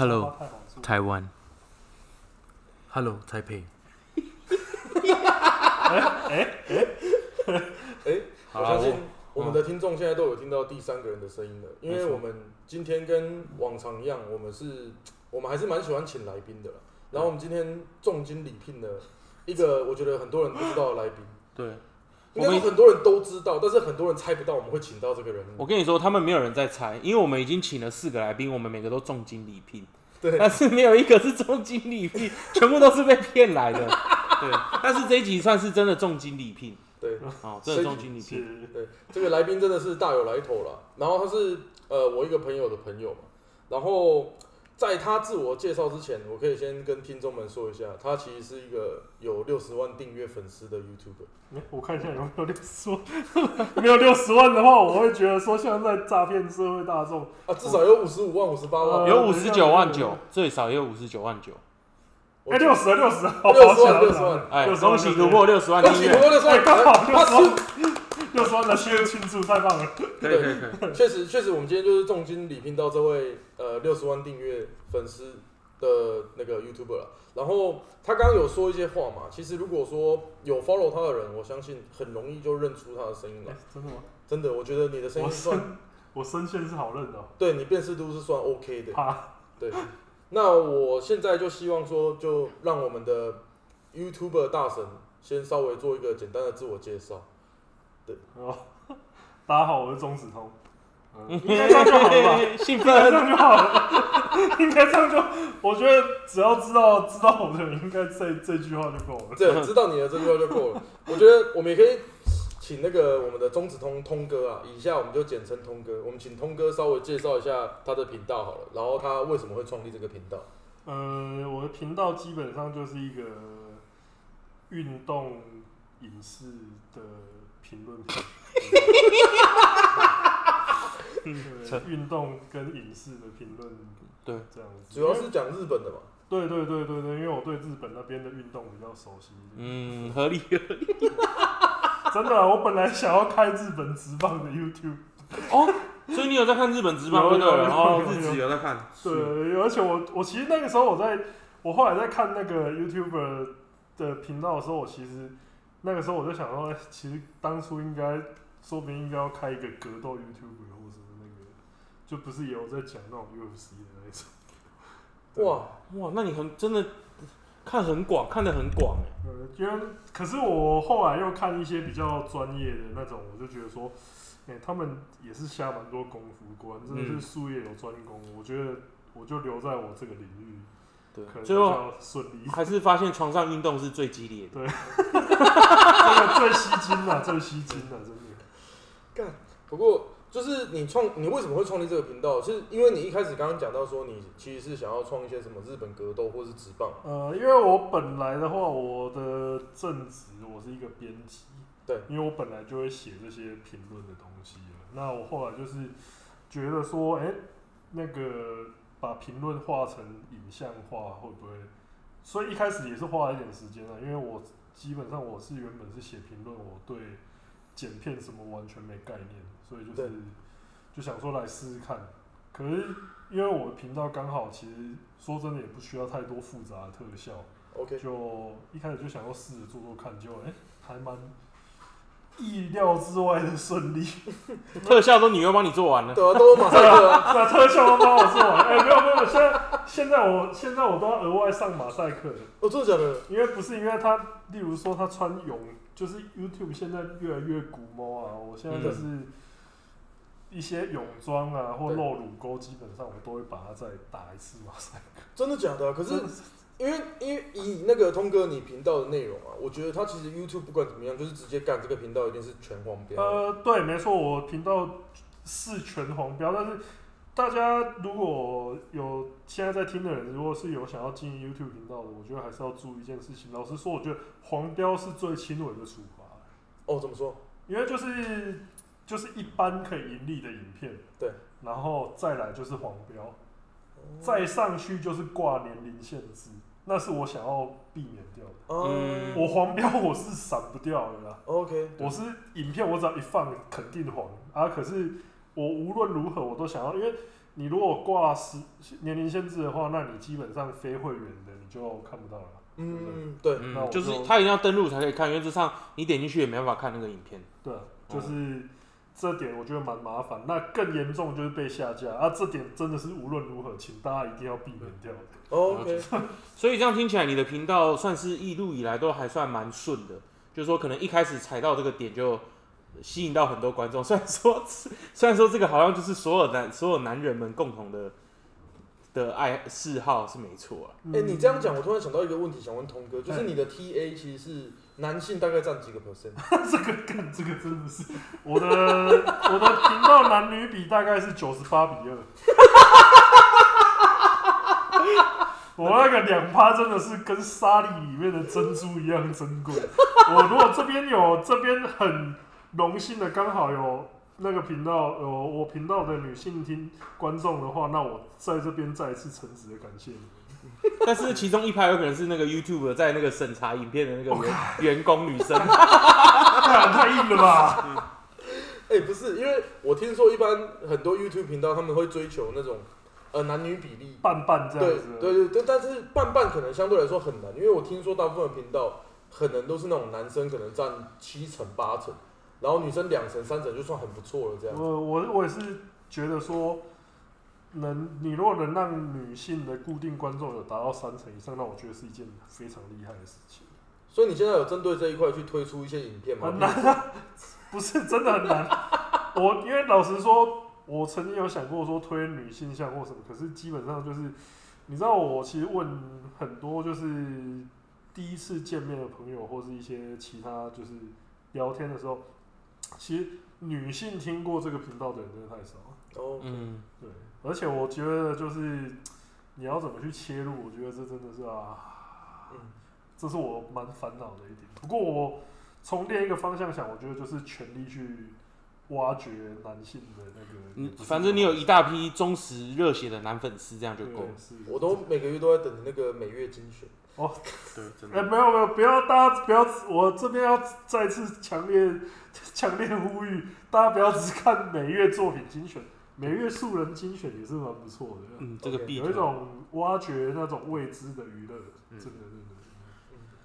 Hello，台湾，Hello 台北，哎，哎哎。我相信我我们的听众现在都有听到第三个人的声音了，因为我们今天跟往常一样，我们是，我们还是蛮喜欢请来宾的啦。然后我们今天重金礼聘的一个我觉得很多人不知道的来宾，对，应该说我们很多人都知道，但是很多人猜不到我们会请到这个人。物。我跟你说，他们没有人在猜，因为我们已经请了四个来宾，我们每个都重金礼聘，对但是没有一个是重金礼聘，全部都是被骗来的。对，但是这一集算是真的重金礼聘，对哦，真的重金礼聘。对，这个来宾真的是大有来头了。然后他是呃我一个朋友的朋友嘛，然后在他自我介绍之前，我可以先跟听众们说一下，他其实是一个有六十万订阅粉丝的 YouTuber。哎我看一下有没有六十万，没有六十万的话，我会觉得说现在诈骗社会大众，啊，至少有五十五万、五十八万，呃有五十九万九，最少也有五十九万九。哎，六十六十，好六十万、好六十万，哎，60万恭喜突破六十万恭喜订阅，不过六十万，哎刚好他60万。是六十万的新庆祝，太棒了！可以可以可以。确实确实，我们今天就是重金礼聘到这位呃六十万订阅粉丝的那个 YouTuber 了。然后他刚刚有说一些话嘛，其实如果说有 follow 他的人，我相信很容易就认出他的声音来哎。真的吗？真的，我觉得你的声我音算声我声线是好认的哦，对你辨识度是算 OK 的。怕对，那我现在就希望说，就让我们的 YouTuber 大神先稍微做一个简单的自我介绍。哦。大家好，我是钟子通，嗯应该这样就好了吧？兴应该这奋，样就好了，应该这样就，我觉得只要知道知道我的人，应该这这句话就够了。对，知道你的这句话就够了。我觉得我们也可以请那个我们的中子通通哥啊，以下我们就简称通哥。我们请通哥稍微介绍一下他的频道好了，然后他为什么会创立这个频道？呃，我的频道基本上就是一个运动影视的评论频。对运动跟影视的评论，对，这样子。主要是讲日本的嘛。对对对对对，因为我对日本那边的运动比较熟悉。嗯，合理。真的啊、我本来想要开日本职棒的 YouTube，哦，所以你有在看日本职棒有对了？有有哦，有日职有在看。对，而且我我其实那个时候我在，我后来在看那个 YouTuber 的频道的时候，我其实那个时候我就想说，哎其实当初应该，说不定应该要开一个格斗 YouTuber 或者是那个，就不是也有在讲那种 UFC 的那种。哇，哇，那你很真的看很广，看得很广哎。呃，因为可是我后来又看一些比较专业的那种，我就觉得说，哎、他们也是下蛮多功夫，果然真的是嗯术业有专攻。我觉得我就留在我这个领域，对可，能比最后较顺利。还是发现床上运动是最激烈的。这个 最吸睛了，最吸睛了，真的。干不过就是你创，你为什么会创立这个频道？是因为你一开始刚刚讲到说，你其实是想要创一些什么日本格斗或是直棒。呃，因为我本来的话，我的正职我是一个编辑，对，因为我本来就会写这些评论的东西了。那我后来就是觉得说，哎、那个把评论画成影像化会不会？所以一开始也是花了一点时间啊，因为我基本上我是原本是写评论，我对剪片什么完全没概念，所以就是就想说来试试看。可是因为我的频道刚好其实说真的也不需要太多复杂的特效，OK，就一开始就想要试着做做看，就哎、还蛮意料之外的顺利。特效都你又帮你做完了。对啊，都有马赛克啊。把特效都帮我做完，哎、没有没有，现在现在我现在我都要额外上马赛克了，哦，真的假的？因为不是因为他，例如说他穿泳，就是 YouTube 现在越来越古猫啊，我现在就是一些泳装啊或露乳沟，基本上我都会把它再打一次马赛克。真的假的啊、可是真的因为因为以那个通哥你频道的内容啊，我觉得他其实 YouTube 不管怎么样，就是直接干这个频道一定是全黄标。呃，对，没错，我频道是全黄标，但是大家如果有现在在听的人，如果是有想要经营 YouTube 频道的，我觉得还是要注意一件事情。老实说，我觉得黄标是最轻微的处罚，哦，怎么说？因为就是就是一般可以盈利的影片，对，然后再来就是黄标，再上去就是挂年龄限制，那是我想要避免掉的。嗯我黄标我是闪不掉的啦。，OK，我是影片，我只要一放肯定黄啊。可是我无论如何我都想要，因为你如果挂十年龄限制的话，那你基本上非会员的你就看不到了。嗯，对，那我嗯，就是就他一定要登录才可以看，原则上你点进去也没办法看那个影片。对啊，就是这点我觉得蛮麻烦。那更严重就是被下架啊，这点真的是无论如何，请大家一定要避免掉的。OK，所以这样听起来，你的频道算是一路以来都还算蛮顺的，就是说可能一开始踩到这个点就吸引到很多观众。虽然说，虽然说这个好像就是所有男所有男人们共同的的爱嗜好是没错啊。哎、你这样讲，我突然想到一个问题，想问童哥，就是哎你的 TA 其实是男性，大概占几个 percent？这个干这个真的是我的我的频道男女比大概是九十八比二。我那个两趴真的是跟沙粒里面的珍珠一样珍贵。我如果这边有这边很荣幸的刚好有那个频道有我频道的女性听观众的话，那我在这边再一次诚挚的感谢你。但是其中一排有可能是那个 YouTube 在那个审查影片的那个员员工女生，干 太硬了吧？哎、不是，因为我听说一般很多 YouTube 频道他们会追求那种呃男女比例，半半这对样子。对对对，但是半半可能相对来说很难，因为我听说大部分频道可能都是那种男生可能占七成八成，然后女生两成三成就算很不错了这样。我我我也是觉得说，能你如果能让女性的固定观众有达到三成以上，那我觉得是一件非常厉害的事情。所以你现在有针对这一块去推出一些影片吗？很难啊，不是真的很难。我因为老实说，我曾经有想过说推女性向或什么，可是基本上就是，你知道我其实问很多就是第一次见面的朋友，或是一些其他就是聊天的时候，其实女性听过这个频道的人真的太少了。哦，嗯，对，而且我觉得就是你要怎么去切入，我觉得这真的是啊，嗯，这是我蛮烦恼的一点。不过我从另一个方向想，我觉得就是全力去挖掘男性的那个反正你有一大批忠实热血的男粉丝，这样就对够了。是我都每个月都在等那个每月精选。对，真的哎、没有没有，不要大家不要，我这边要再次强烈强烈呼吁，大家不要只看每月作品精选，每月素人精选也是蛮不错的。嗯，这个有一种挖掘那种未知的娱乐，嗯真的真的。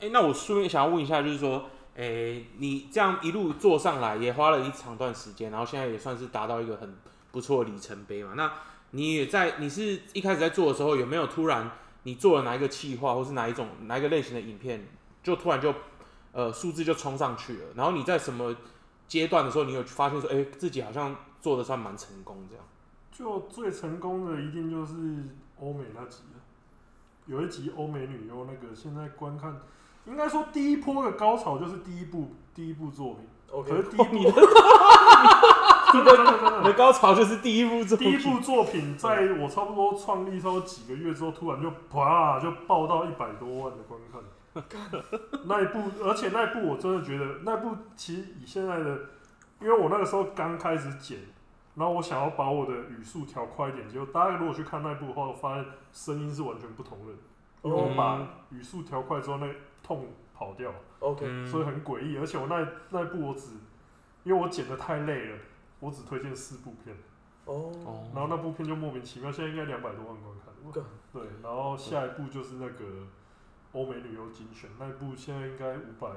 哎、那我顺便想要问一下，就是说，哎、你这样一路做上来，也花了一长段时间，然后现在也算是达到一个很不错的里程碑嘛。那你也在，你是一开始在做的时候，有没有突然你做了哪一个企划，或是哪一种哪一个类型的影片，就突然就呃数字就冲上去了？然后你在什么阶段的时候，你有发现说，哎、自己好像做的算蛮成功这样？就最成功的一定就是欧美那集了，有一集欧美女优那个，现在观看，应该说第一波的高潮就是第一部第一部作品，可是第一部的 真的真的真的你的高潮就是第一部作第一，部作品，在我差不多创立后几个月之后，突然就啪就爆到一百多万的观看。那一部，而且那一部我真的觉得，那部其实以现在的，因为我那个时候刚开始剪，然后我想要把我的语速调快一点，结果大家如果去看那一部的话，我发现声音是完全不同的，因为我把语速调快之后，那痛跑掉，OK，嗯所以很诡异。而且我那那一部我只，因为我剪的太累了，我只推荐四部片。哦，哦然后那部片就莫名其妙，现在应该两百多万观看。对，然后下一部就是那个欧美旅游精选，那一部现在应该五百、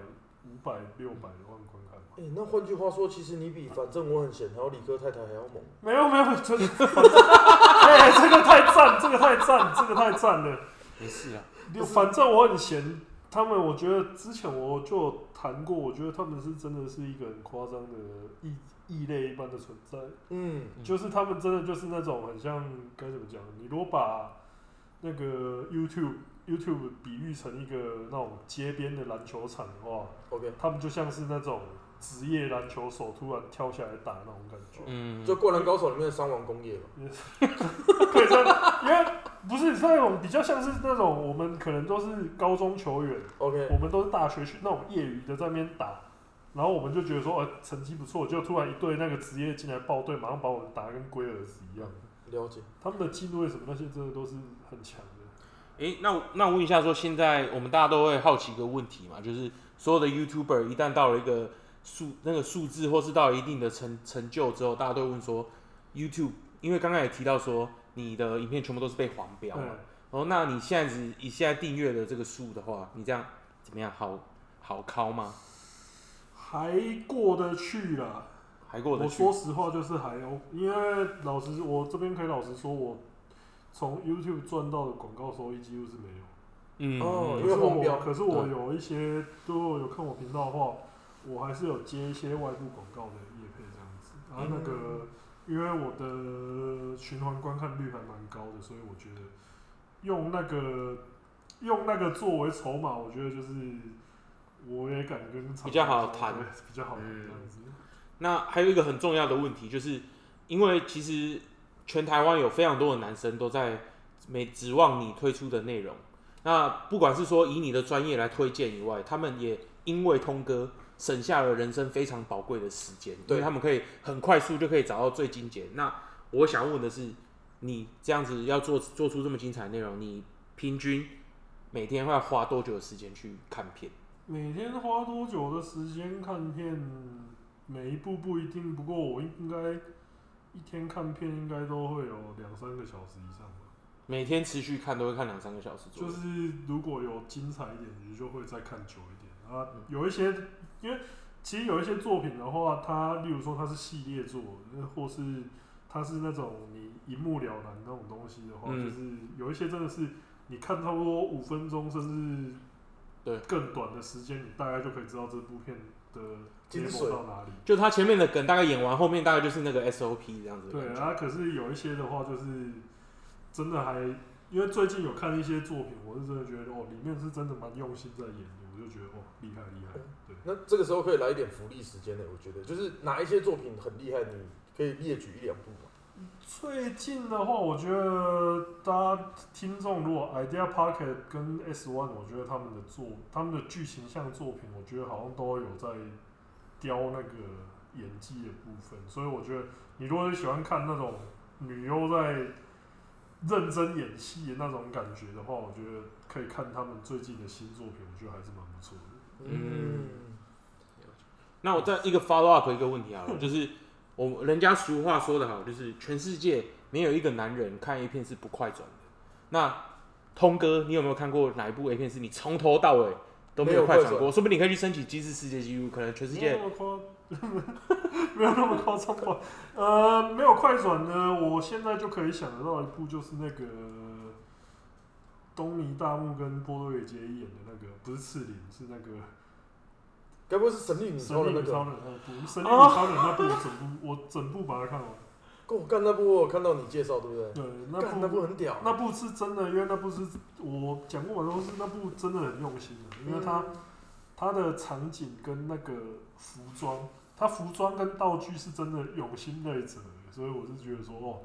五百、六百万观看吧。哎、那换句话说，其实你比反正我很闲，还有理科太太还要猛。没有没有，真的，哎、这个太赞，这个太赞，这个太赞了。没事啊，就反正我很闲，他们我觉得之前我就有谈过，我觉得他们是真的是一个很夸张的异异类一般的存在。嗯，就是他们真的就是那种很像该怎么讲？你如果把那个 YouTube YouTube 比喻成一个那种街边的篮球场的话，OK，他们就像是那种职业篮球手突然跳下来打那种感觉。嗯，就《灌篮高手》里面的伤亡工业嘛。可以这样，因为不是是那种比较像是那种我们可能都是高中球员，OK，我们都是大学去那种业余的在那边打，然后我们就觉得说，呃，成绩不错，就突然一队那个职业进来报队，马上把我们打得跟龟儿子一样。了解。他们的进队什么那些真的都是很强的。诶，那我那我问一下，说现在我们大家都会好奇一个问题嘛，就是所有的 YouTuber 一旦到了一个数那个数字，或是到了一定的成成就之后，大家都会问说，YouTube，因为刚刚也提到说你的影片全部都是被黄标嘛，对，哦，那你现在只以现在订阅的这个数的话，你这样怎么样？好好敲吗？还过得去啦。我还过得去？我说实话，就是还因为老实，我这边可以老实说，我从 YouTube 赚到的广告收益几乎是没有。嗯，嗯哦因可是为黄标我，可是我有一些，如果有看我频道的话，我还是有接一些外部广告的业配这样子。然后那个，因为我的循环观看率还蛮高的，所以我觉得用那个用那个作为筹码，我觉得就是我也敢跟比较好谈比较好谈嗯这样子。那还有一个很重要的问题，就是因为其实全台湾有非常多的男生都在没指望你推出的内容。那不管是说以你的专业来推荐以外，他们也因为通哥省下了人生非常宝贵的时间，因对为他们可以很快速就可以找到最精简。那我想问的是，你这样子要做做出这么精彩的内容，你平均每天会要花多久的时间去看片？每天花多久的时间看片？每一部不一定，不过我应该一天看片应该都会有两三个小时以上吧。每天持续看都会看两三个小时左右。就是如果有精彩一点，你就会再看久一点啊。有一些，因为其实有一些作品的话，它例如说它是系列作，那或是它是那种你一目了然那种东西的话，嗯就是有一些真的是你看差不多五分钟，甚至对更短的时间，你大概就可以知道这部片的精 level 髓到哪里。就他前面的梗大概演完，后面大概就是那个 SOP 这样子。对啊，可是有一些的话，就是真的还，因为最近有看一些作品，我是真的觉得哦，里面是真的蛮用心在演的，我就觉得哦，厉害厉害。对，那这个时候可以来一点福利时间呢，我觉得就是哪一些作品很厉害，你可以列举一两部嘛。最近的话，我觉得大家听众如果 Idea Pocket 跟 S One，我觉得他们的作，他们的剧情向作品，我觉得好像都有在雕那个演技的部分，所以我觉得你如果是喜欢看那种女优在认真演戏的那种感觉的话，我觉得可以看他们最近的新作品，我觉得还是蛮不错的。嗯那我再一个 follow up 一个问题啊，就是我人家俗话说得好，就是全世界没有一个男人看 A 片是不快转的。那通哥，你有没有看过哪一部 A 片是你从头到尾都没有快转过？说不定你可以去申请吉尼斯世界纪录，可能全世界没有 那么夸，张吧？呃，没有快转呢，我现在就可以想得到一部，就是那个东尼大木跟波多野结衣演的那个，不是赤岭，是那个该不会是神力女神超人那力女超个？人那部，神力女超人那部我整部我整部把它看完。我干那部我有看到你介绍，对不对？对，那部那部部很屌，那部是真的，因为那部是我讲过的都是那部真的很用心的，因为它。它的场景跟那个服装，它服装跟道具是真的用心在整，所以我是觉得说，哦，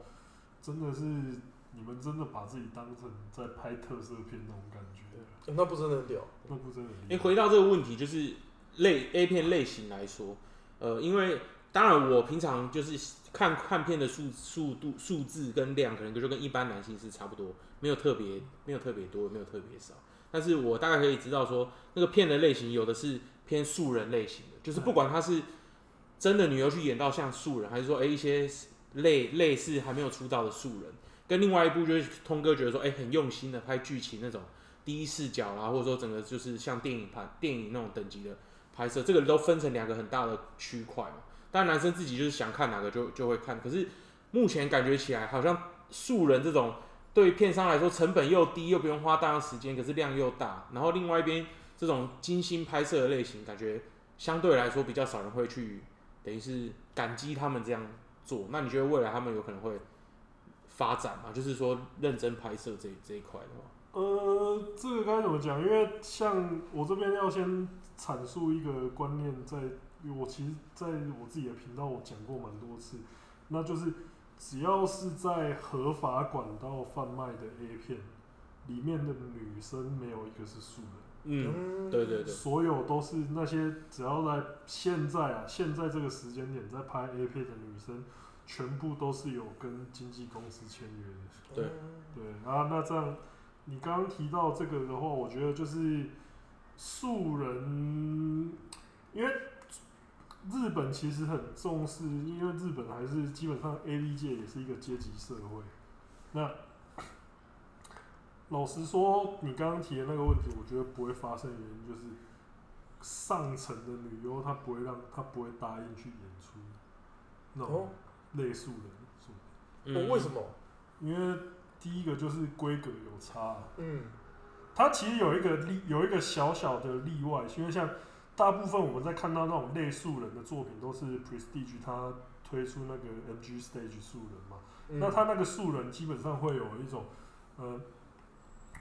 真的是你们真的把自己当成在拍特色片那种感觉，欸那部真的很屌。那部真的很诶，厉害。回到这个问题，就是类 A 片类型来说，呃，因为当然我平常就是看看片的数速度数字跟量，可能就跟一般男性是差不多，没有特别没有特别多，没有特别少。但是我大概可以知道说，那个片的类型有的是偏素人类型的，就是不管他是真的女优去演到像素人，还是说诶一些类类似还没有出道的素人，跟另外一部就是通哥觉得说，诶很用心的拍剧情那种。第一视角啦，或者说整个就是像电影拍电影那种等级的拍摄，这个都分成两个很大的区块嘛。当然男生自己就是想看哪个就就会看，可是目前感觉起来好像素人这种对片商来说成本又低又不用花大量时间，可是量又大，然后另外一边这种精心拍摄的类型，感觉相对来说比较少人会去，等于是感激他们这样做。那你觉得未来他们有可能会发展嘛？就是说认真拍摄这这一块的话，呃，这个该怎么讲？因为像我这边要先阐述一个观念在，我其实在我自己的频道我讲过蛮多次，那就是只要是在合法管道贩卖的 A 片里面的女生，没有一个是素人。嗯，对对对，所有都是那些只要在现在啊，现在这个时间点在拍 A 片的女生，全部都是有跟经纪公司签约的。对对啊，那这样你刚刚提到这个的话，我觉得就是素人，因为日本其实很重视，因为日本还是基本上 A V 界也是一个阶级社会。那 老实说，你刚刚提的那个问题，我觉得不会发生的原因就是上层的女优她不会让她不会答应去演出那哦种类素人为什么？因为第一个就是规格有差啊、嗯。它其实有一个例有一个小小的例外，因为像大部分我们在看到那种类素人的作品，都是 Prestige 它推出那个 MG Stage 素人嘛，嗯，那它那个素人基本上会有一种，呃，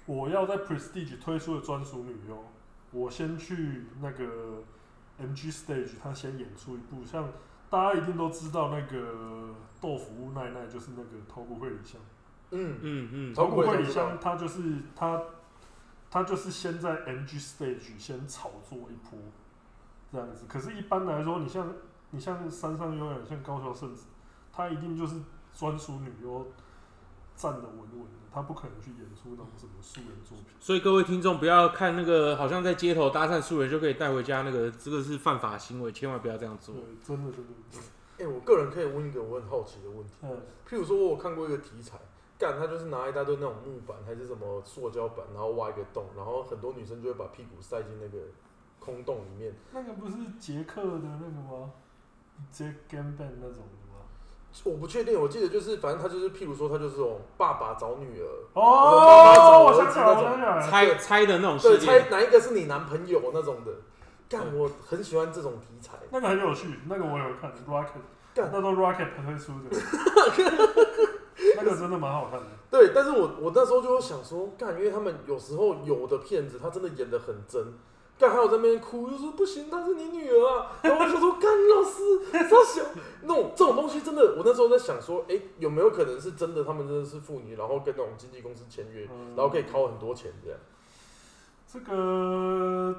我要在 Prestige 推出的专属女优，我先去那个 MG Stage，他先演出一部，像大家一定都知道那个豆腐屋奈奈就是那个头骨会里香。嗯嗯嗯，头骨会里香香，它就是它，它就是先在 NG Stage 先炒作一波，这样子。可是，一般来说，你像你像山上优雅，像高桥圣子，他一定就是专属女优站的稳稳的，他不可能去演出那种什么素人作品。所以各位听众不要看那个好像在街头搭讪素人就可以带回家，那个这个是犯法行为，千万不要这样做对。，真的真的对，哎、我个人可以问一个我很好奇的问题，嗯，譬如说，我有看过一个题材，干他就是拿一大堆那种木板还是什么塑胶板，然后挖一个洞，然后很多女生就会把屁股塞进那个空洞里面。那个不是杰克的那个吗？杰 Game Band 那种的吗？我不确定，我记得就是反正他就是譬如说他就是这种爸爸找女儿，哦，我想起来，我想起来了，猜猜的那种系对，列，猜哪一个是你男朋友那种的。干，我很喜欢这种题材。那个很有趣，那个我有看，Rocket，干那都 Rocket 推出的，那个真的蛮好看的。对，但是我我那时候就会想说，干，因为他们有时候有的骗子他真的演的很真，干还有在那边哭，就说不行，她是你女儿啊。然后我就说，干老师，他想，那种这种东西真的，我那时候在想说，哎、有没有可能是真的，他们真的是妇女，然后跟那种经纪公司签约，嗯然后可以掏很多钱这样。这个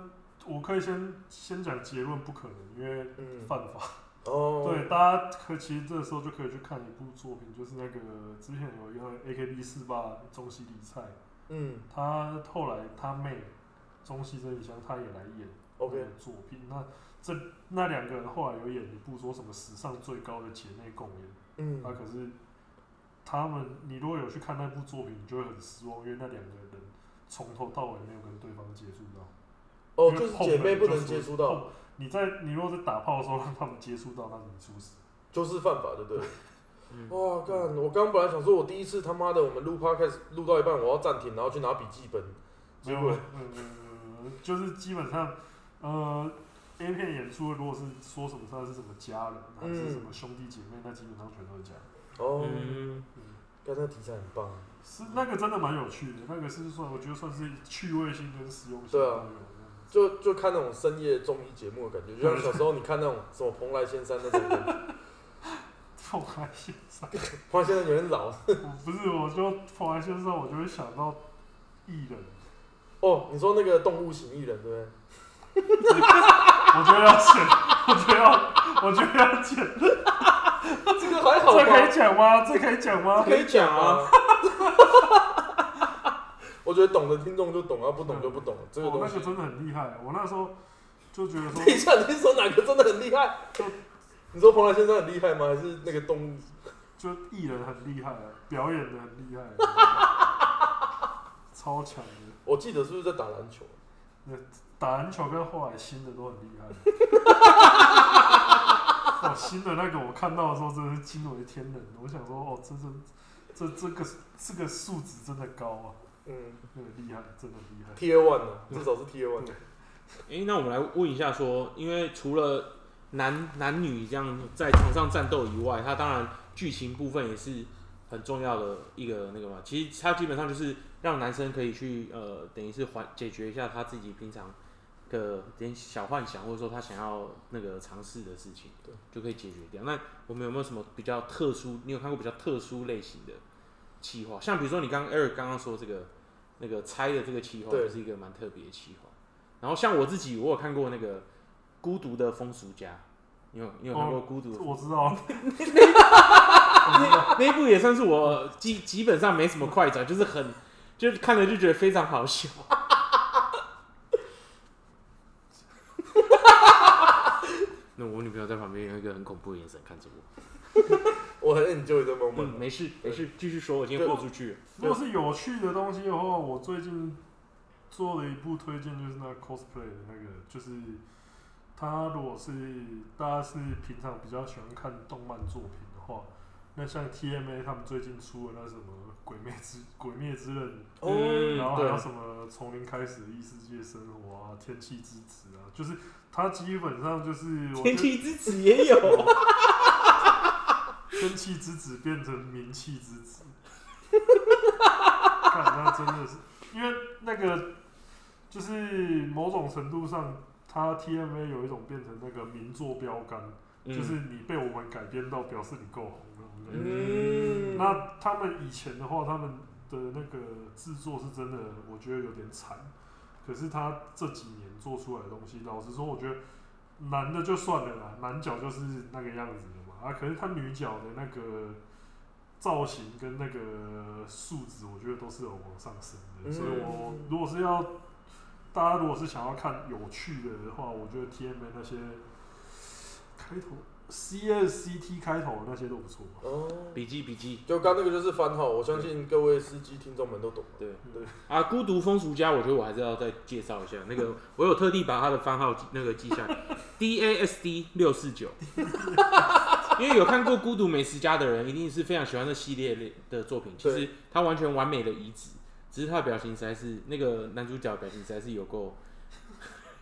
我可以先先讲结论，不可能，因为嗯，犯法。哦，对，大家可其实这个时候就可以去看一部作品，就是那个之前有一个 AKB 四八中西里菜，嗯他后来他妹中西真理香，他也来演那，OK，个作品。那这那两个人后来有演一部说什么史上最高的姐妹共演，嗯那、可是他们，你如果有去看那部作品，你就会很失望，因为那两个人从头到尾没有跟对方接触到。哦，就是姐妹不能就接触到，你在你如果在打炮的时候让他们接触到，那你出事。就是犯法，对不对？嗯哇，干！我刚本来想说，我第一次他妈的，我们录 podcast 录到一半，我要暂停，然后去拿笔记本，结果没有没有没有没有，就是基本上，呃，A 片演出如果是说什么他是什么家人还是什么兄弟姐妹，那基本上全都是家人。哦，嗯，嗯，干那题材很棒，是那个真的蛮有趣的，那个是算我觉得算是趣味性跟实用性对啊都有。就就看那种深夜综艺节目的感觉，就像小时候你看那种什么蓬莱仙山那种感觉。凤来先生，蓬莱仙山有点老 不是，我就蓬莱仙山，我就会想到艺人，哦，你说那个动物型艺人对不对？我觉得要剪，我觉得要，我觉得要剪，这个还好这可以吧？讲吗？这可以讲吗？可以讲啊。我觉得懂的听众就懂啊，不懂就不懂。这个哦，东西那个，真的很厉害。我那时候就觉得说 等，一下，你说哪个真的很厉害？就你说蓬莱先生很厉害吗？还是那个动物？就艺人很厉害啊，表演的很厉害，超强的。我记得是不是在打篮球？打篮球跟后来新的都很厉害。哦，新的那个我看到的时候真的是惊为天人。我想说，哦，这这这这个这个素质真的高啊，嗯那个厉害，真的厉害。，Tier One 呢，至少是 Tier One。诶、那我们来问一下说，因为除了男男女这样在床上战斗以外，它当然剧情部分也是很重要的一个那个嘛。其实它基本上就是让男生可以去呃，等于是缓解决一下他自己平常的点小幻想，或者说他想要那个尝试的事情，对，就可以解决掉。那我们有没有什么比较特殊？你有看过比较特殊类型的企划？像比如说你刚刚 Eric 刚刚说这个那个猜的这个企划，就是一个蛮特别的企划。然后像我自己，我有看过那个《孤独的风俗家》，你有你有看过《孤独的我知道，那一部也算是我基基本上没什么快转，就是很就是看了就觉得非常好笑。那我女朋友在旁边用一个很恐怖的眼神看着我。我很 enjoy 这 moment 嗯，。没事没事，继续说，我今天豁出去了。如果是有趣的东西的话，我最近做了一部推荐，就是那 cosplay 的那个，就是他如果是大家是平常比较喜欢看动漫作品的话，那像 TMA 他们最近出的那什么《鬼灭之鬼灭之刃》，然后还有什么从零开始的异世界生活啊，天气之子啊，就是它基本上就是我觉得天气之子也有，天气之子变成名气之子，看那真的是，因为那个就是某种程度上，它 TMA 有一种变成那个名作标杆，就是你被我们改编到，表示你够红那种感觉。嗯，那他们以前的话，他们的那个制作是真的，我觉得有点惨。可是他这几年做出来的东西，老实说，我觉得男的就算了啦，男角就是那个样子的嘛。啊，可是他女角的那个造型跟那个素质，我觉得都是有往上升的。嗯所以我如果是要大家如果是想要看有趣的话，我觉得 TMA 那些开头 C S C T 开头的那些都不错。哦，笔记笔记。就刚那个就是番号，我相信各位司机听众们都懂。对对啊，孤独风俗家，我觉得我还是要再介绍一下。那个我有特地把他的番号记那个记下来，D A S D 六四九。因为有看过《孤独美食家》的人，一定是非常喜欢这系列类的作品。其实他完全完美的移植，只是他的表情实在是那个男主角的表情实在是有够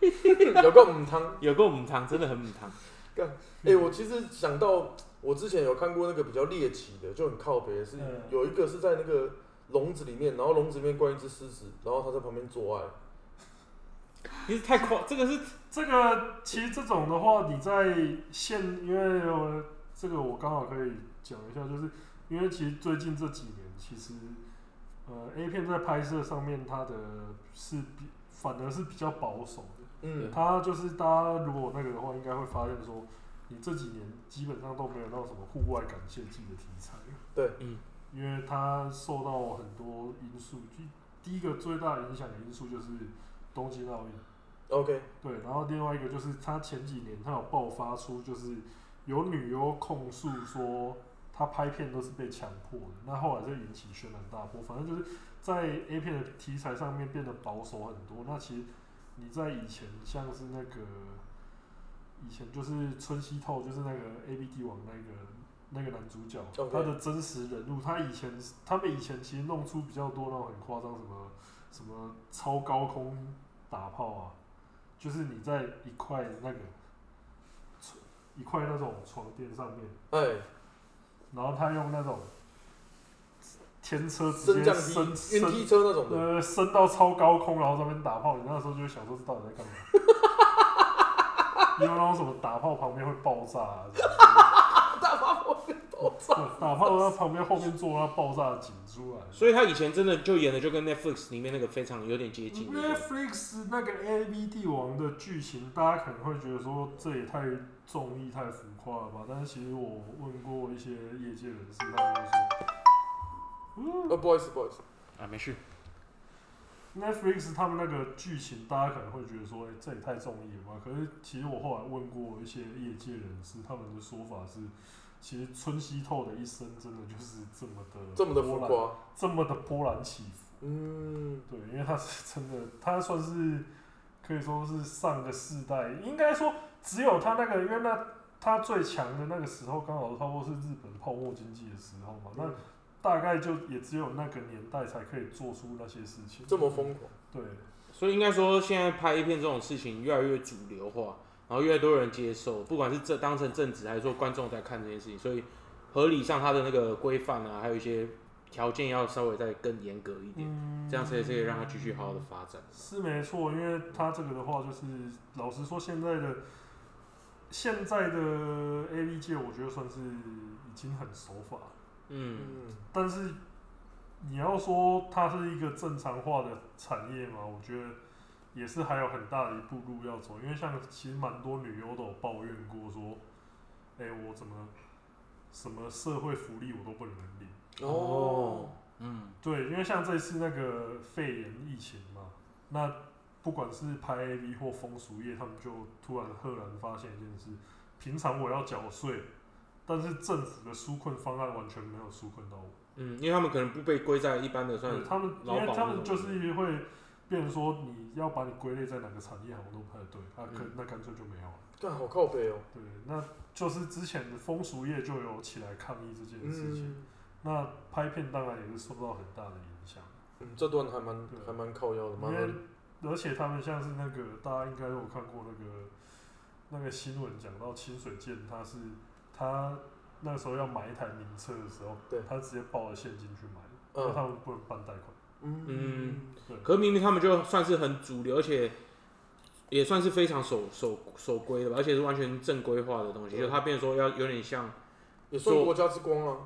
有够母汤，有够母汤，真的很母汤。哎、我其实想到，我之前有看过那个比较猎奇的，就很靠北的是，嗯有一个是在那个笼子里面，然后笼子里面关一只狮子，然后他在旁边做爱。其实太夸，这个是这个其实这种的话，你在现，因为我这个我刚好可以讲一下，就是因为其实最近这几年，其实呃 A 片在拍摄上面，它的是比反而是比较保守的。嗯，它就是大家如果那个的话，应该会发现说，你这几年基本上都没有那种什么户外感谢祭的题材。对，嗯，因为它受到很多因素，第第一个最大影响的因素就是东京奥运。OK，对，然后另外一个就是它前几年它有爆发出，就是有女优控诉说她拍片都是被强迫的，那后来就引起轩然大波。反正就是在 A 片的题材上面变得保守很多。那其实你在以前像是那个以前就是春熙透，就是那个 A B D 王那个那个男主角他的真实人物，他以前他们以前其实弄出比较多那种很夸张什么什么超高空打炮啊。就是你在一块那个一块那种床垫上面，哎，然后他用那种天车直接升降升梯、云梯升车那种的，呃升到超高空，然后在那边打炮，你那时候就会想说这到底在干嘛？因为那种什么打炮旁边会爆炸啊，后面爆炸。对打炮它旁边后面做那爆炸井出来。所以他以前真的就演的就跟 Netflix 里面那个非常有点接近。Netflix 那个 A V 帝王的剧情，大家可能会觉得说这也太综艺、太浮夸了吧？但是其实我问过一些业界人士，他们会说，嗯呃，不好意思，不好意思，啊，没事。，Netflix 他们那个剧情，大家可能会觉得说，哎、这也太综艺了吧？可是其实我后来问过一些业界人士，他们的说法是，其实村西透的一生真的就是这么的这么的波澜，夸，这么的波澜起伏。嗯，对，因为他是真的，他算是可以说是上个世代，应该说只有他那个，因为那他最强的那个时候，刚好差不多是日本泡沫经济的时候嘛，那大概就也只有那个年代才可以做出那些事情。这么疯狂，对，所以应该说，现在拍一片这种事情越来越主流化，然后越来越多人接受，不管是这当成正职，还是说观众在看这件事情，所以合理上它的那个规范啊，还有一些条件要稍微再更严格一点，嗯这样才可以让它继续好好的发展。是没错，因为它这个的话，就是老实说，现在的现在的 A V 界，我觉得算是已经很守法。嗯，嗯，但是你要说它是一个正常化的产业嘛，我觉得也是还有很大的一步路要走。因为像其实蛮多女优都有抱怨过说，哎、我怎么什么社会福利我都不能领。哦，嗯，对，因为像这次那个肺炎疫情嘛，那不管是拍 AV 或风俗业，他们就突然赫然发现一件事：平常我要缴税，但是政府的纾困方案完全没有纾困到我。嗯，因为他们可能不被归在一般的算对他们，因为他们就是会变成说，你要把你归类在哪个产业，好像都不太对，啊，可、嗯那干脆就没有了。干好靠北哦。对，那就是之前的风俗业就有起来抗议这件事情，嗯那拍片当然也是受到很大的影响。嗯，这段还蛮对还蛮靠腰的，蛮因为而且他们像是那个大家应该都有看过那个那个新闻，讲到清水健，他是他那时候要买一台名车的时候，对他直接抱了现金去买，因为嗯他们不能办贷款。嗯可是明明他们就算是很主流，而且也算是非常守守守规的吧，而且是完全正规化的东西，对就他变成说要有点像，也算国家之光啊。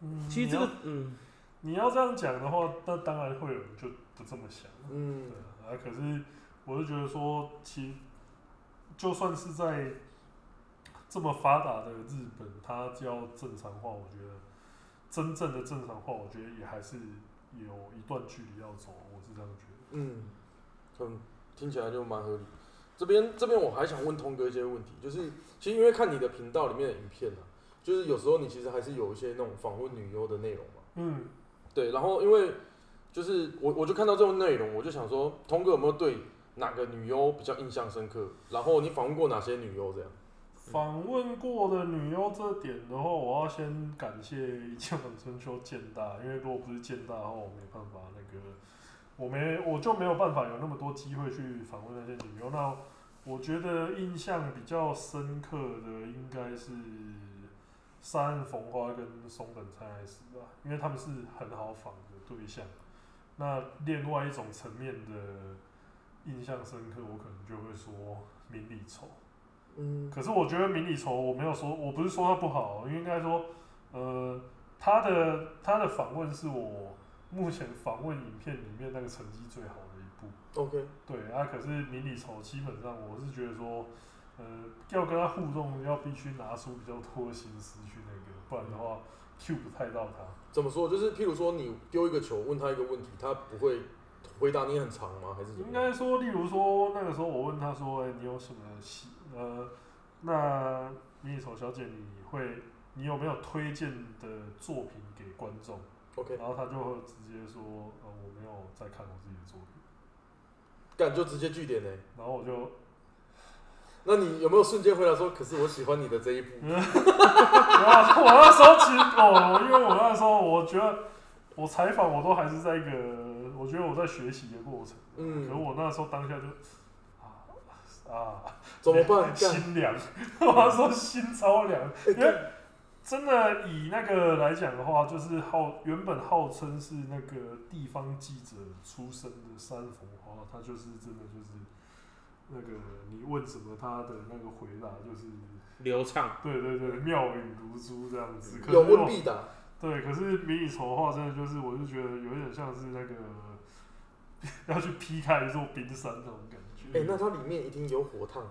嗯，其实这个嗯你要这样讲的话，那当然会有人就不这么想。嗯啊可是我就觉得说，其实就算是在这么发达的日本，它要正常化，我觉得真正的正常化，我觉得也还是有一段距离要走，我是这样觉得。嗯，嗯，听起来就蛮合理。这边这边我还想问通哥一些问题，就是其实因为看你的频道里面的影片啊，就是有时候你其实还是有一些那种访问女优的内容嘛。嗯，对，然后因为就是我我就看到这种内容，我就想说，通哥有没有对哪个女优比较印象深刻？然后你访问过哪些女优这样？访问过的女优这点的话，我要先感谢一剑本春秋剑大，因为如果不是剑大的话，我没办法那个，我没我就没有办法有那么多机会去访问那些女优。那我觉得印象比较深刻的应该是沙岸红花跟松本菜奈实吧，因为他们是很好访的对象。那另外一种层面的印象深刻，我可能就会说明理丑。嗯可是我觉得迷你筹我没有说，我不是说他不好，应该说，呃，他的他的访问是我目前访问影片里面那个成绩最好的一部。，OK，对啊，可是迷你筹基本上我是觉得说，呃，要跟他互动要必须拿出比较多的心思去那个，不然的话 Q 不太到他。怎么说？就是譬如说你丢一个球，问他一个问题，他不会回答你很长吗？还是应？该说，例如说那个时候我问他说，哎、你有什么喜呃，那迷你丑小姐你会你有没有推荐的作品给观众？OK，然后他就会直接说，呃，我没有在看我自己的作品。干就直接据点呢、然后我就，那你有没有瞬间回答说，可是我喜欢你的这一部？然后我那时候其实哦，因为我那时候我觉得我采访我都还是在一个，我觉得我在学习的过程。嗯可是我那时候当下就啊啊，怎么办？心凉，我那时候心超凉，哎因为真的以那个来讲的话，就是号原本号称是那个地方记者出身的山逢花，他就是真的就是那个你问什么，他的那个回答就是流畅，对对对，妙语如珠这样子。可 有问必答。对，可是迷你筹划，真的就是我就觉得有点像是那个要去劈开一座冰山那种感觉。哎、那它里面一定有火烫。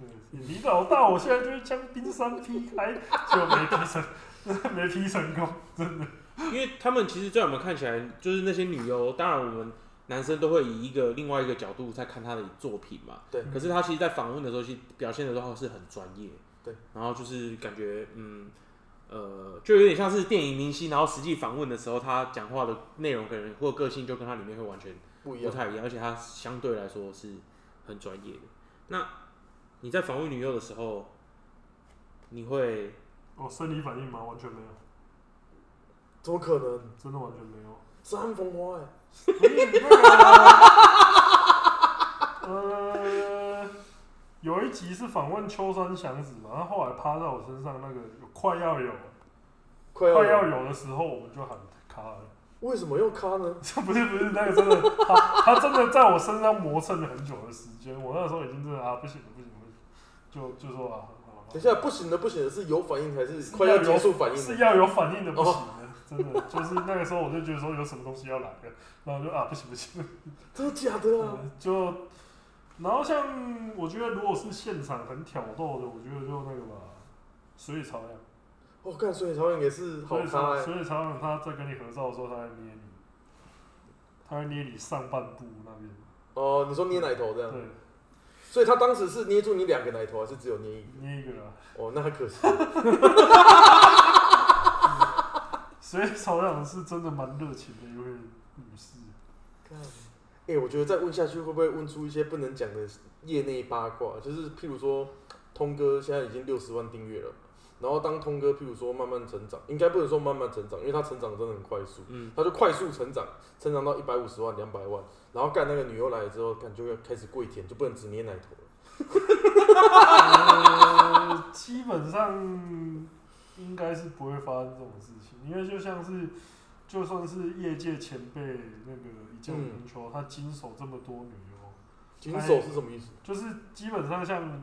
嗯，你老大，我现在就是将冰山劈开，就没劈成，没劈成功，真的。因为他们其实在我们看起来，就是那些女优，当然我们男生都会以一个另外一个角度在看她的作品嘛。对可是他其实，在访问的时候，其实表现的话是很专业。对。然后就是感觉，嗯，呃，就有点像是电影明星，然后实际访问的时候，他讲话的内容可能或个性就跟他里面会完全不一样。不太一样，而且他相对来说是很专业的。那你在访问女优的时候，你会哦生理反应吗？完全没有，怎么可能？真的完全没有。三风花哎、有一集是访问秋山祥子嘛，他后来趴在我身上，那个有快要有，快快要要有的时候，我们就喊卡了。为什么又卡呢？这不是不是，那个真的，他他真的在我身上磨蹭了很久的时间。我那时候已经真的啊，不行了不行了，不行了就就说啊，好等一下，不行的不行的是有反应还是是快要结束反应的？是要有反应的，不行的，真的就是那个时候我就觉得说有什么东西要来了，然后就啊不行不行，真的假的啊？嗯就然后像我觉得如果是现场很挑逗的，我觉得就那个吧，水里朝阳，我看水草原也是好水里咖哎，朝水里朝阳他在跟你合照的时候，他在捏你，他在捏你上半部那边，哦，你说捏奶头这样，对，所以他当时是捏住你两个奶头，还是只有捏一个？捏一个啊。哦，那还可惜。所以朝阳是真的蛮热情的一位女士。哎、我觉得再问下去会不会问出一些不能讲的业内八卦？就是譬如说，通哥现在已经六十万订阅了，然后当通哥譬如说慢慢成长，应该不能说慢慢成长，因为他成长真的很快速，嗯，他就快速成长，成长到一百五十万、两百万，然后干那个女优来了之后，感就要开始跪舔，就不能只捏奶头了。呃，基本上应该是不会发生这种事情，因为就像是就算是业界前辈那个一将难求，他经手这么多女优，经手是什么意思？就是基本上像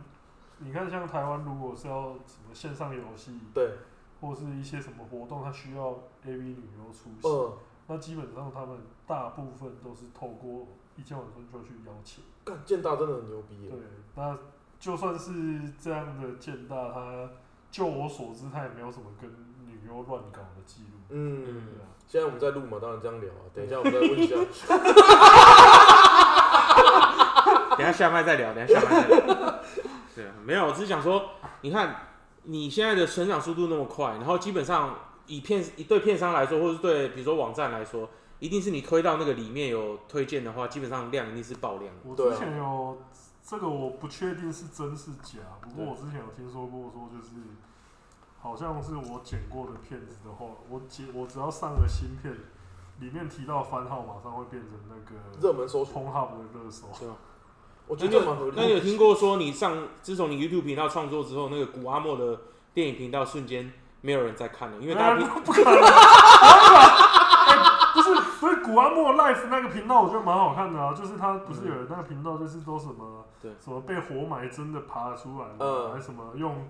你看，像台湾如果是要什么线上游戏，对，或是一些什么活动，它需要 AV 女优出席，嗯，那基本上他们大部分都是透过一千晚春就去邀请。干建大真的很牛逼耶对，，那就算是这样的建大，他就我所知，他也没有什么跟女优乱搞的记录。嗯，对啊，现在我们在录嘛，当然这样聊啊。等一下我们再问一下，等一下下麦再聊，等一下下麦再聊。对啊，没有，我只是想说，你看你现在的成长速度那么快，然后基本上以片对片商来说，或是对比如说网站来说，一定是你推到那个里面有推荐的话，基本上量一定是爆量的。我之前有这个，我不确定是真是假，不过我之前有听说过，说就是好像是我剪过的片子的话，我剪我只要上了新片，里面提到番号，马上会变成那个热门搜索，Pornhub 的热搜。我觉得这蛮合理的。那你有听过说你上自从你 YouTube 频道创作之后，那个古阿莫的电影频道瞬间没有人在看了，因为大家不可能，哎不是所以古阿莫 Life 那个频道，我觉得蛮好看的啊。就是他不是有那个频道，就是都什么对什么被活埋真的爬出来的，嗯还什么用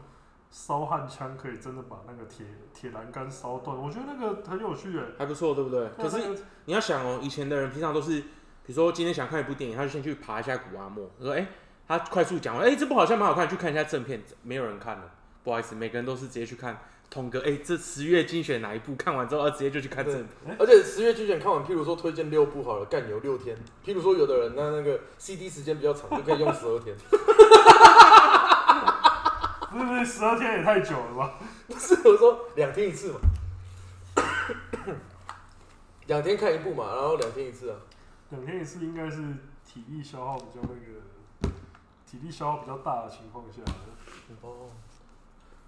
烧焊枪可以真的把那个铁铁栏杆烧断。我觉得那个很有趣诶。还不错，对不对？可是你要想哦，以前的人平常都是，比如说今天想看一部电影，他就先去爬一下古阿莫，他说哎、他快速讲完，哎、这部好像蛮好看，去看一下正片，没有人看了，不好意思，每个人都是直接去看通哥，哎、这十月精选哪一部？看完之后，啊，直接就去看正片。而且十月精选看完，譬如说推荐六部好了，干有六天。譬如说有的人那那个 CD 时间比较长，就可以用十二天。不是不是十二天也太久了吧？不是我说两天一次嘛，两天看一部嘛，然后两天一次啊。两天一次应该是体力消耗比较那个，体力消耗比较大的情况下。哦，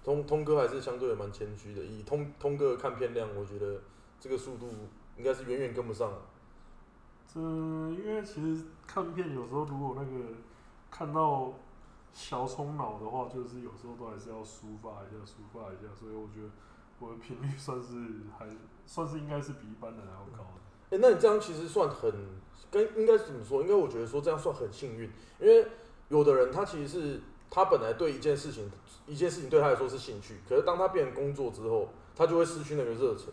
通通哥还是相对蛮谦虚的，以通通哥的看片量，我觉得这个速度应该是远远跟不上啊。这因为其实看片有时候如果那个看到小冲脑的话，就是有时候都还是要抒发一下，抒发一下，所以我觉得我的频率算是还算是应该是比一般人还要高的。哎、那你这样其实算很，跟应该怎么说？应该我觉得说这样算很幸运，因为有的人他其实是他本来对一件事情，一件事情对他来说是兴趣，可是当他变成工作之后，他就会失去那个热忱，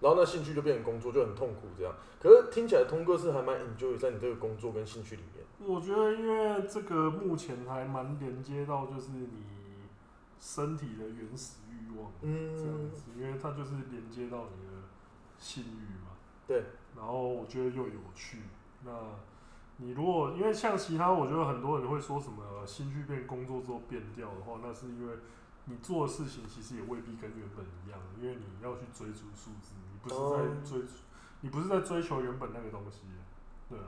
然后那兴趣就变成工作，就很痛苦这样。可是听起来通哥是还蛮 enjoy 在你这个工作跟兴趣里面。我觉得因为这个目前还蛮连接到就是你身体的原始欲望嗯这样嗯，子，因为它就是连接到你的性欲嘛。对。然后我觉得又有趣。那你如果因为像其他，我觉得很多人会说什么兴趣变工作之后变掉的话，那是因为你做的事情其实也未必跟原本一样，因为你要去追逐数字，你不是哦在追，你不是在追求原本那个东西，对啊。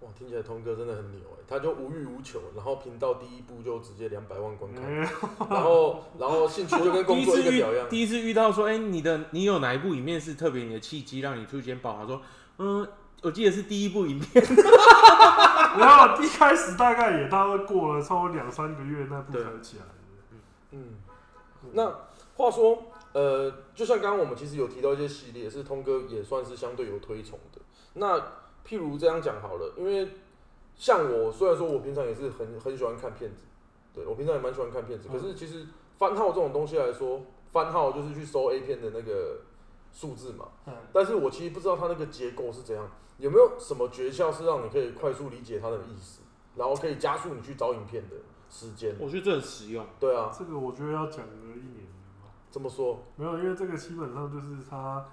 哇，听起来通哥真的很牛哎，他就无欲无求，然后频道第一部就直接两百万观看，哎然后然后兴趣就跟工作一个表样。第一次遇到说，哎、你的你有哪一部影片是特别你的契机，让你突然爆？他说，嗯，我记得是第一部影片，然后一开始大概也大概过了超过两三个月，那部才起来的。嗯，那话说，呃，呃，就像刚刚我们其实有提到一些系列，是通哥也算是相对有推崇的。那譬如这样讲好了，因为像我虽然说我平常也是很很喜欢看片子，对我平常也蛮喜欢看片子，嗯可是其实番号这种东西来说，番号就是去搜 A 片的那个数字嘛。嗯，但是我其实不知道它那个结构是怎样，有没有什么诀窍是让你可以快速理解它的意思，然后可以加速你去找影片的时间？我觉得这很实用。对啊，这个我觉得要讲个一年的吧。这么说，没有，因为这个基本上就是它，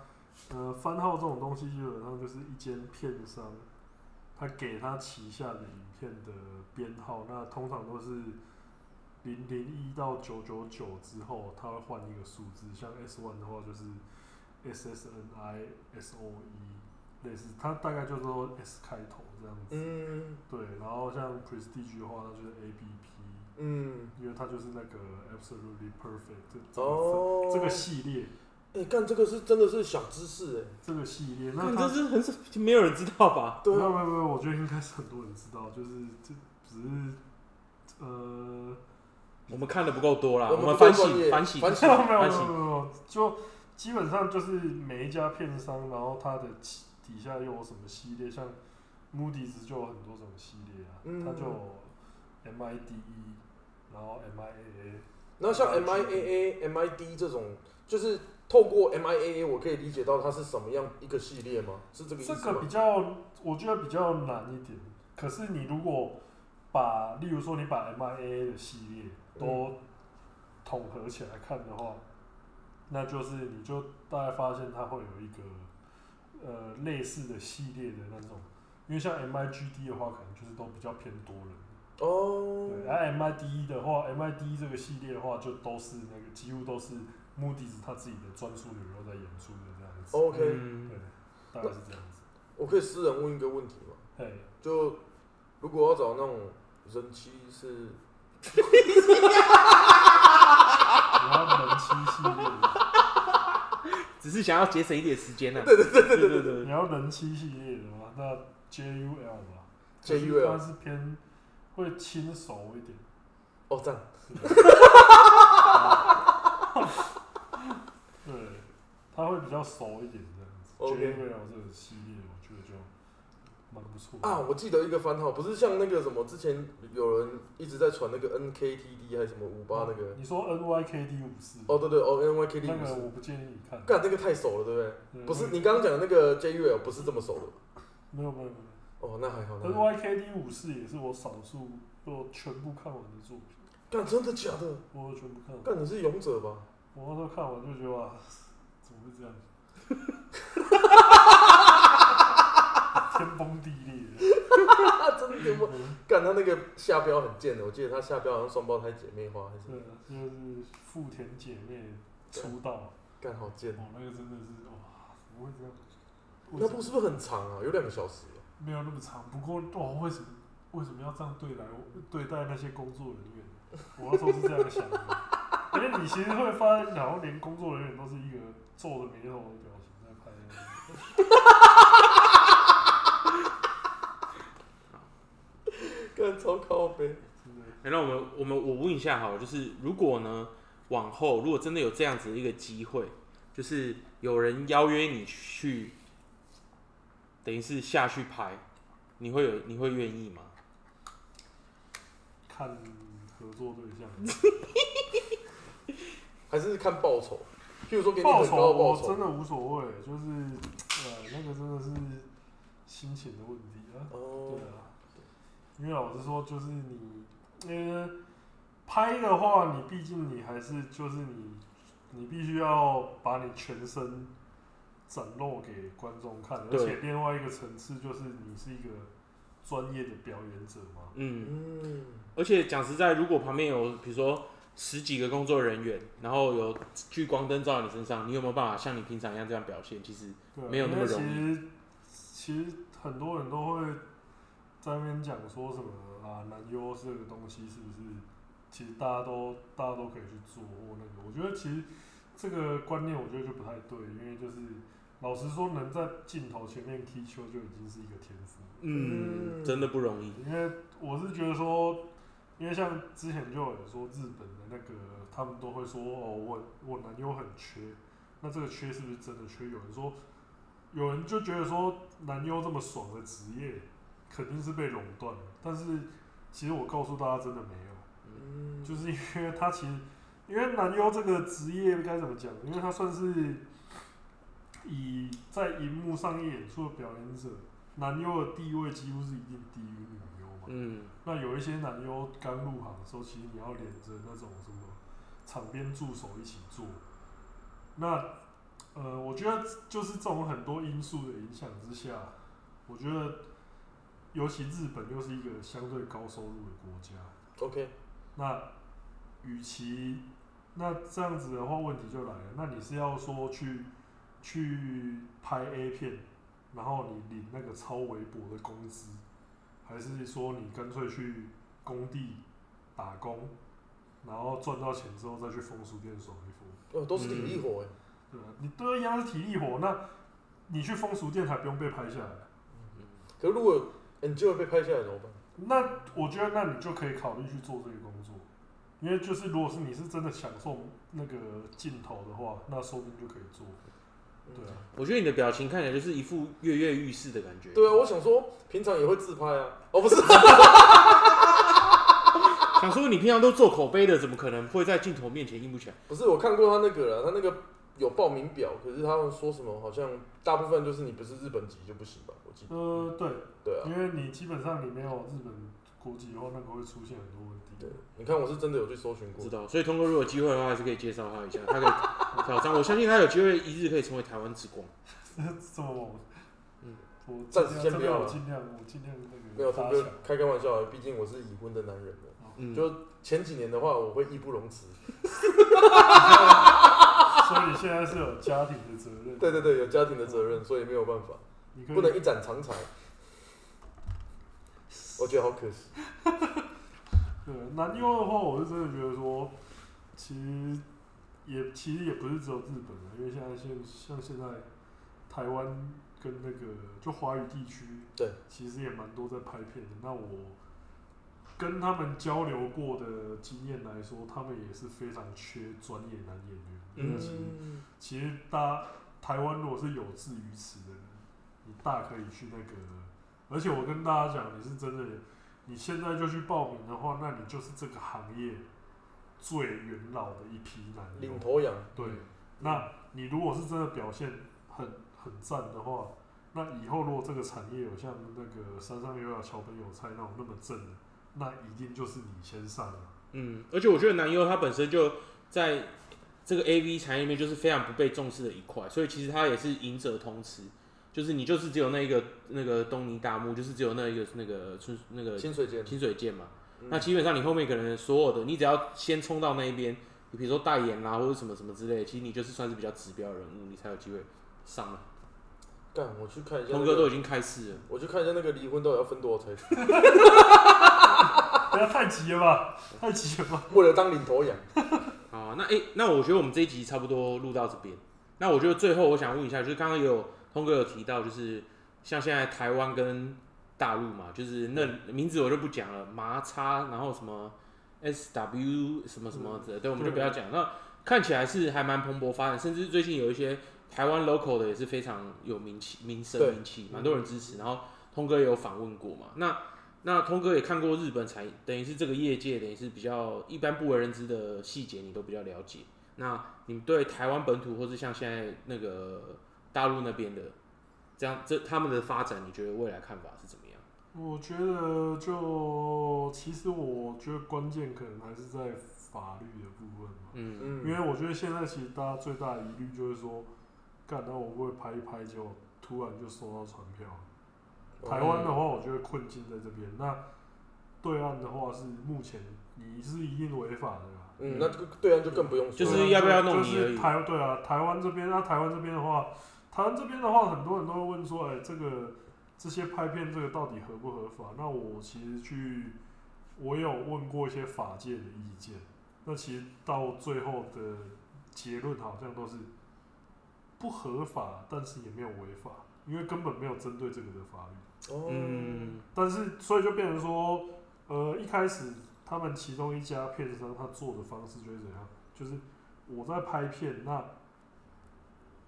呃，番号这种东西基本上就是一间片商，他给他旗下的影片的编号，那通常都是零零一到九九九之后，他会换一个数字。像 S one 的话就是 S S N I S O E，类似，它大概就是说 S 开头这样子。嗯对，然后像 Prestige 的话，那就是 A B P，嗯，因为它就是那个 Absolutely Perfect 这这个、哦，这个系列。哎，干、这个是真的是小知识哎，这个系列，那这是很少，没有人知道吧？对 没有啊，没有没有，我觉得应该是很多人知道，就是这只是呃，我们看的不够多啦，我们反省反省反省就基本上就是每一家片商，然后它的底下又有什么系列，像 Moody's 就有很多种系列啊，嗯它就有 MIDE，然后 MIAA，那像啊 MIAA、MID 这种，就是透过 MIAA 我可以理解到它是什么样一个系列吗？是这个意思吗这个比？较，我觉得比较难一点。可是你如果把，例如说你把 MIA 的系列都统合起来看的话，那就是你就大概发现它会有一个呃类似的系列的那种，因为像 MIGD 的话，可能就是都比较偏多人。哦，对，而 MID 的话，MID 这个系列的话，就都是那个几乎都是 Moody's 他自己的专属女优在演出的这样子。OK，嗯对，大概是这样子。我可以私人问一个问题吗？嘿。就如果要找那种人妻是，你要人妻系列的，只是想要节省一点时间呢、对对对对对对你要人妻系列的吗？那 JUL 吧 JUL 它是偏会轻熟一点。哦这样，对，它会比较熟一点这样子。OK JUL 这个系列，我觉得就蛮不错啊，我记得一个番号，不是像那个什么之前有人一直在传那个 NKTD 还是什么五八那个，你说 NYKD 五四哦对对哦 NYKD 那个五四，我不建议你看。干那个太熟了，对不对？对不是你刚刚讲的那个 JUL 不是这么熟的，没有没有没有哦那还好，那有还好，NYKD 五四也是我少数我全部看完的作品，干真的假的？我全部看完。干你是勇者吧？我那时候看完就觉得哇，怎么会这样？天崩地裂。真的天崩干他那个下标很贱的，我记得他下标好像双胞胎姐妹花还是对啊，就是富田姐妹出道，干好贱。哦，那个真的是哇，怎么会这样？那部是不是很长啊？有两个小时。没有那么长？不过哇，为什么为什么要这样对待对待那些工作人员？我那时候是这样想的，因为你其实会发现，好像连工作人员都是一个皱着眉头的表情在拍那个。干超靠背。哎欸那我们我们我问一下好了，就是如果呢往后如果真的有这样子的一个机会，就是有人邀约你去，等于是下去拍，你会有你会愿意吗？看合作对象，还是看报酬，譬如说给你报酬很高的报酬。我真的无所谓，就是呃那个真的是心情的问题啊。哦对，啊，因为老实说，就是你呃拍的话，你毕竟你还是就是你你必须要把你全身展露给观众看，而且另外一个层次就是你是一个专业的表演者嘛。嗯，嗯，而且讲实在，如果旁边有比如说十几个工作人员，然后有聚光灯照在你身上，你有没有办法像你平常一样这样表现？其实没有那么容易其实其实很多人都会在那边讲说什么啊，男优这个东西是不是？其实大家都大家都可以去做或那个，我觉得其实这个观念我觉得就不太对，因为就是老实说，能在镜头前面踢球就已经是一个天赋。嗯，嗯真的不容易。因为我是觉得说，因为像之前就有人说日本的那个，他们都会说哦，我我男优很缺，那这个缺是不是真的缺？有人说，有人就觉得说男优这么爽的职业，肯定是被垄断了。但是其实我告诉大家，真的没有，嗯，就是因为他其实，因为男优这个职业该怎么讲？因为他算是以在荧幕上演出的表演者，男优的地位几乎是一定低于女优嘛。嗯，那有一些男优刚入行的时候，其实你要连着那种什么场边助手一起做。那呃，我觉得就是这种很多因素的影响之下，我觉得尤其日本又是一个相对高收入的国家，OK，那与其那这样子的话，问题就来了。那你是要说去去拍 A 片，然后你领那个超微薄的工资，还是说你干脆去工地打工，然后赚到钱之后再去风俗店爽一波？哦，都是体力活哎，对吧？你都一样是体力活，那你去风俗店还不用被拍下来。嗯可是如果 enjoy 被拍下来怎么办？那我觉得，那你就可以考虑去做这个工作，因为就是如果是你是真的享受那个镜头的话，那说不定就可以做。对啊，我觉得你的表情看起来就是一副跃跃欲试的感觉。对啊，我想说平常也会自拍啊，哦不是，想说你平常都做口碑的，怎么可能会在镜头面前硬不起来？不是我看过他那个了，他那个有报名表，可是他们说什么好像大部分就是你不是日本籍就不行吧，我记得。呃，对，对啊，因为你基本上你没有日本国籍的话，那个会出现很多问题。对，你看我是真的有去搜寻过知。道，所以通哥如果有机会的话，还是可以介绍他一下，他可以 挑战。我相信他有机会一日可以成为台湾之光。这么猛，嗯，我暂时先不要了我尽量，我尽量那没有，通哥个搭墙。开开玩笑啊，毕竟我是已婚的男人了。嗯，就前几年的话，我会义不容辞。所以你现在是有家庭的责任。对对对，有家庭的责任，所以没有办法，你不能一展长才。我觉得好可惜。对，男优的话，我是真的觉得说，其实也其实也不是只有日本的，因为现在现像现在台湾跟那个就华语地区，对，其实也蛮多在拍片的。那我跟他们交流过的经验来说，他们也是非常缺专业男演员。嗯其实其实大台湾如果是有志于此的人，你大可以去那个。而且我跟大家讲，你是真的，你现在就去报名的话，那你就是这个行业最元老的一批男优领头羊，对，那你如果是真的表现很很赞的话，那以后如果这个产业有像那个山上优雅、桥本有菜那种那么正的，那一定就是你先上了。嗯，而且我觉得男优他本身就在这个 A V 产业里面就是非常不被重视的一块，所以其实他也是赢者通吃，就是你就是只有那一个那个东尼大木，就是只有那一个那个春那个清水剑。清水剑嘛。嗯那基本上你后面可能所有的，你只要先冲到那一边，你比如说代言啦或者什么什么之类的，其实你就是算是比较指标人物，你才有机会上来。干，我去看一下、通那个，哥都已经开始了，我去看一下那个离婚到底要分多少财产，不要太急了吧，太急了吧。为了当领头羊。好啊，那诶、那我觉得我们这一集差不多录到这边。那我觉得最后我想问一下，就是刚刚有通哥有提到，就是像现在台湾跟大陆嘛，就是那名字我就不讲了，麻叉，然后什么 S W 什么什么的，对，我们就不要讲。那看起来是还蛮蓬勃发展，甚至最近有一些台湾 local 的也是非常有名气、名声名气，蛮多人支持。然后通哥也有访问过嘛，那那通哥也看过日本产，等于是这个业界等于是比较一般不为人知的细节，你都比较了解。那你对台湾本土，或是像现在那个大陆那边的，这样这他们的发展，你觉得未来看法是怎么样？我觉得就其实我觉得关键可能还是在法律的部分嘛，嗯嗯，因为我觉得现在其实大家最大的疑虑就是说，干到我会不会拍一拍就突然就收到传票。台湾的话，我觉得困境在这边。那对岸的话是目前你是一定违法的啦。嗯，那这个对岸就更不用说就了，是要不要弄你就是而已台对啊，台湾这边，那、台湾这边的话，台湾这边的话，很多人都会问说，哎、这个这些拍片这个到底合不合法？那我其实去，我有问过一些法界的意见，那其实到最后的结论好像都是不合法，但是也没有违法，因为根本没有针对这个的法律。哦，嗯但是所以就变成说，呃，一开始他们其中一家片商他做的方式就是怎样？就是我在拍片，那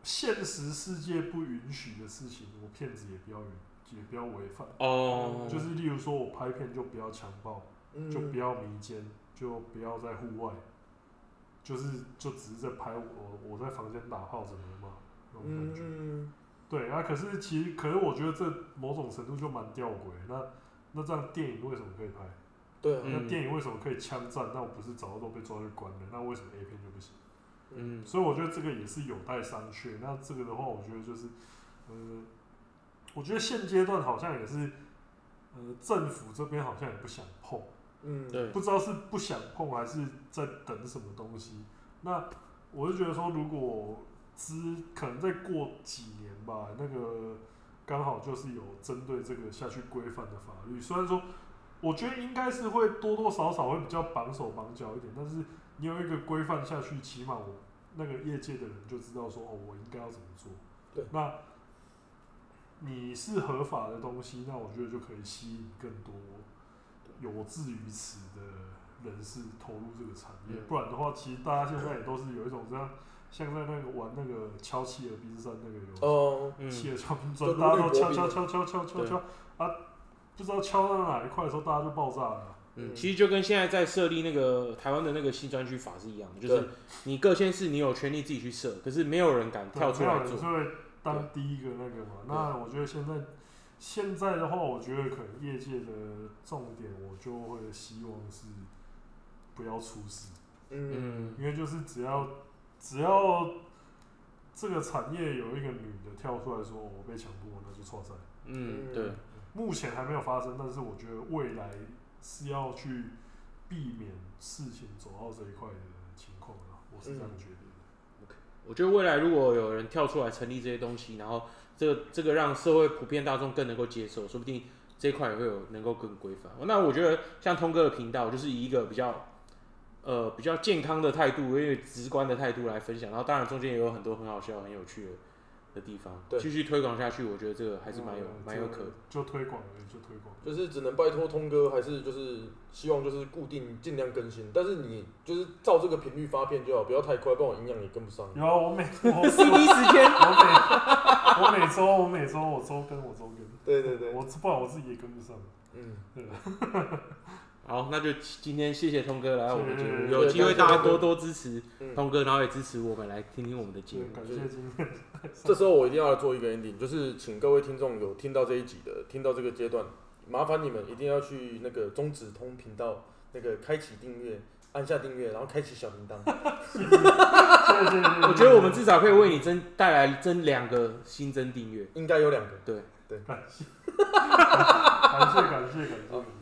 现实世界不允许的事情，我片子也不要允也不要违反。哦，就是例如说，我拍片就不要强暴，嗯就不要迷奸，就不要在户外，就是就只是在拍我我在房间打炮怎么的嘛那种感觉。嗯，对啊，可是其实可是我觉得这某种程度就蛮吊诡。那那这样电影为什么可以拍？对啊，嗯那电影为什么可以枪战？那我不是早就都被抓去关了？那为什么 A 片就不行？嗯所以我觉得这个也是有待商榷。那这个的话，我觉得就是，呃，我觉得现阶段好像也是，呃，政府这边好像也不想碰，嗯，对，不知道是不想碰还是在等什么东西。那我就觉得说，如果之可能再过几年吧，那个刚好就是有针对这个下去规范的法律。虽然说，我觉得应该是会多多少少会比较绑手绑脚一点，但是你有一个规范下去，起码我那个业界的人就知道说，哦，我应该要怎么做。对那你是合法的东西，那我觉得就可以吸引更多有志于此的人士投入这个产业。嗯不然的话，其实大家现在也都是有一种这样，像在那个玩那个敲企鹅冰山那个游戏。哦，嗯，企鹅敲冰就砖，大家都敲敲敲敲敲敲敲啊，不知道敲到哪一块的时候，大家就爆炸了。嗯，其实就跟现在在设立那个台湾的那个新专区法是一样的，就是你各县市你有权利自己去设，可是没有人敢跳出来做没有人是。会当第一个那个嘛。那我觉得现在现在的话，我觉得可能业界的重点，我就会希望是不要出事，嗯，嗯因为就是只要只要这个产业有一个女的跳出来说我被强迫，那就错在。嗯，对，目前还没有发生，但是我觉得未来是要去避免事情走到这一块的情况啊，我是这样觉得的。我觉得未来如果有人跳出来成立这些东西，然后这个这个让社会普遍大众更能够接受，说不定这一块也会有能够更规范。那我觉得像通哥的频道，就是以一个比较呃比较健康的态度，因为直观的态度来分享，然后当然中间也有很多很好笑、很有趣的的地方，对继续推广下去，我觉得这个还是蛮有呃蛮有可就就推广而已，就推广。就是只能拜托通哥，还是就是希望就是固定尽量更新，但是你就是照这个频率发片就好，不要太快，不然我营养也跟不上。有啊，我每 我第一时间。我每我每周我每周我周更我周更，对对对，我不然我自己也跟不上。嗯，好，那就今天谢谢通哥来我们的节目，有机会大家多多支持嗯通哥，然后也支持我们来听听我们的节目。感谢今天。这时候我一定要做一个 ending，就是请各位听众有听到这一集的，听到这个阶段，麻烦你们一定要去那个中指通频道那个开启订阅，按下订阅，然后开启小铃铛。我觉得我们至少可以为你增带来增两个新增订阅。应该有两个。对对感谢感谢感谢感谢。